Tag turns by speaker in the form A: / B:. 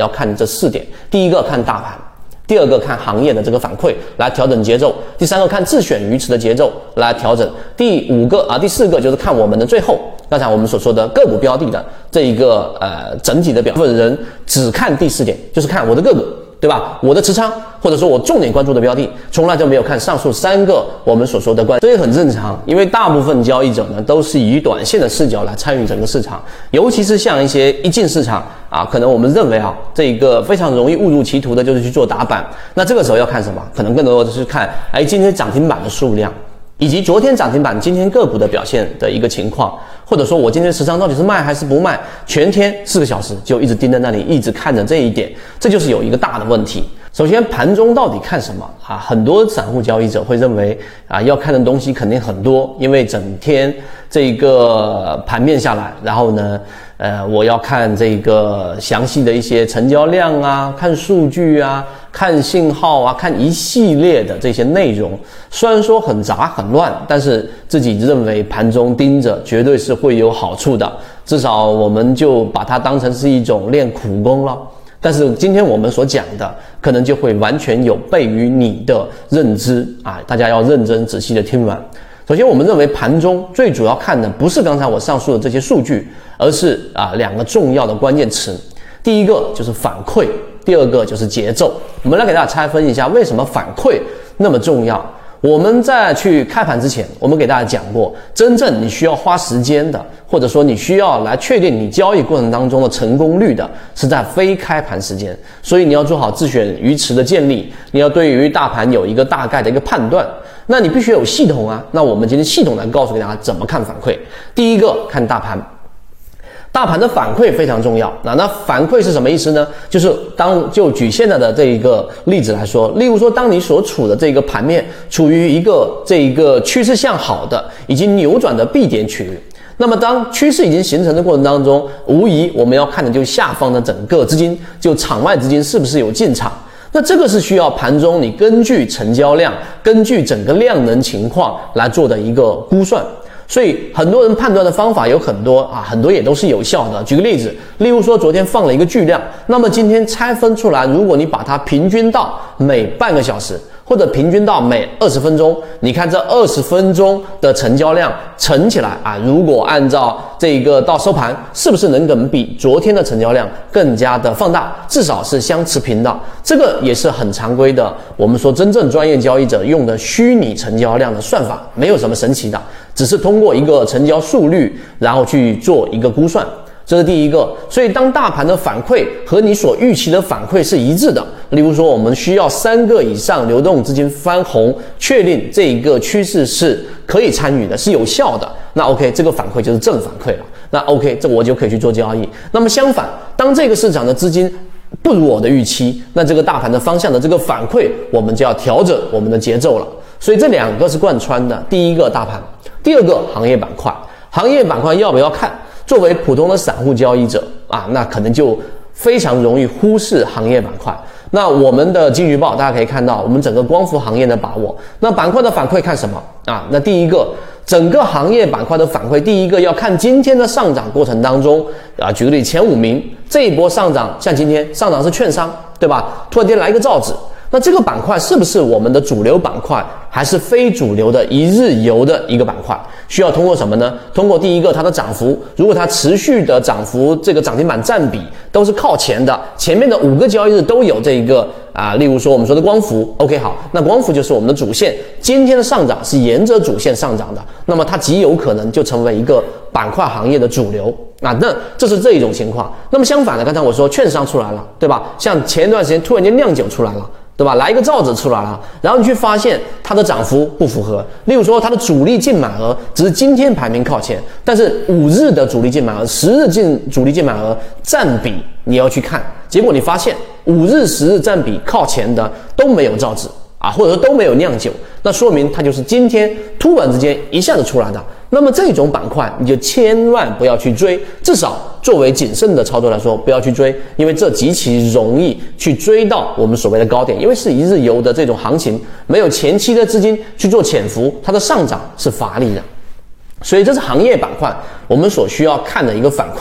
A: 要看这四点：第一个看大盘，第二个看行业的这个反馈来调整节奏，第三个看自选鱼池的节奏来调整，第五个啊第四个就是看我们的最后刚才我们所说的个股标的的这一个呃整体的表。部分人只看第四点，就是看我的个股。对吧？我的持仓，或者说我重点关注的标的，从来就没有看上述三个我们所说的关，这也很正常。因为大部分交易者呢，都是以短线的视角来参与整个市场，尤其是像一些一进市场啊，可能我们认为啊，这一个非常容易误入歧途的，就是去做打板。那这个时候要看什么？可能更多的是看，哎，今天涨停板的数量。以及昨天涨停板、今天个股的表现的一个情况，或者说我今天持仓到底是卖还是不卖？全天四个小时就一直盯在那里，一直看着这一点，这就是有一个大的问题。首先，盘中到底看什么啊？很多散户交易者会认为啊，要看的东西肯定很多，因为整天这个盘面下来，然后呢？呃，我要看这个详细的一些成交量啊，看数据啊，看信号啊，看一系列的这些内容。虽然说很杂很乱，但是自己认为盘中盯着绝对是会有好处的。至少我们就把它当成是一种练苦功了。但是今天我们所讲的，可能就会完全有悖于你的认知啊！大家要认真仔细的听完。首先，我们认为盘中最主要看的不是刚才我上述的这些数据，而是啊两个重要的关键词。第一个就是反馈，第二个就是节奏。我们来给大家拆分一下，为什么反馈那么重要？我们在去开盘之前，我们给大家讲过，真正你需要花时间的，或者说你需要来确定你交易过程当中的成功率的，是在非开盘时间。所以你要做好自选鱼池的建立，你要对于大盘有一个大概的一个判断。那你必须有系统啊！那我们今天系统来告诉给大家怎么看反馈。第一个看大盘，大盘的反馈非常重要。那那反馈是什么意思呢？就是当就举现在的这一个例子来说，例如说，当你所处的这个盘面处于一个这一个趋势向好的已经扭转的 B 点区域，那么当趋势已经形成的过程当中，无疑我们要看的就下方的整个资金，就场外资金是不是有进场。那这个是需要盘中你根据成交量，根据整个量能情况来做的一个估算，所以很多人判断的方法有很多啊，很多也都是有效的。举个例子，例如说昨天放了一个巨量，那么今天拆分出来，如果你把它平均到每半个小时。或者平均到每二十分钟，你看这二十分钟的成交量乘起来啊，如果按照这个到收盘，是不是能跟比昨天的成交量更加的放大？至少是相持平的。这个也是很常规的，我们说真正专业交易者用的虚拟成交量的算法，没有什么神奇的，只是通过一个成交速率，然后去做一个估算。这是第一个，所以当大盘的反馈和你所预期的反馈是一致的，例如说我们需要三个以上流动资金翻红，确定这一个趋势是可以参与的，是有效的，那 OK，这个反馈就是正反馈了。那 OK，这我就可以去做交易。那么相反，当这个市场的资金不如我的预期，那这个大盘的方向的这个反馈，我们就要调整我们的节奏了。所以这两个是贯穿的，第一个大盘，第二个行业板块，行业板块要不要看？作为普通的散户交易者啊，那可能就非常容易忽视行业板块。那我们的金鱼报大家可以看到，我们整个光伏行业的把握。那板块的反馈看什么啊？那第一个，整个行业板块的反馈，第一个要看今天的上涨过程当中啊，举个例，前五名这一波上涨，像今天上涨是券商，对吧？突然间来一个造纸。那这个板块是不是我们的主流板块，还是非主流的一日游的一个板块？需要通过什么呢？通过第一个它的涨幅，如果它持续的涨幅，这个涨停板占比都是靠前的，前面的五个交易日都有这一个啊，例如说我们说的光伏，OK 好，那光伏就是我们的主线，今天的上涨是沿着主线上涨的，那么它极有可能就成为一个板块行业的主流啊，那这是这一种情况。那么相反的，刚才我说券商出来了，对吧？像前一段时间突然间酿酒出来了。对吧？来一个造纸出来了，然后你去发现它的涨幅不符合。例如说，它的主力净买额只是今天排名靠前，但是五日的主力净买额、十日净主力净买额占比你要去看，结果你发现五日、十日占比靠前的都没有造纸。啊，或者说都没有酿酒，那说明它就是今天突然之间一下子出来的。那么这种板块你就千万不要去追，至少作为谨慎的操作来说，不要去追，因为这极其容易去追到我们所谓的高点，因为是一日游的这种行情，没有前期的资金去做潜伏，它的上涨是乏力的。所以这是行业板块我们所需要看的一个反馈。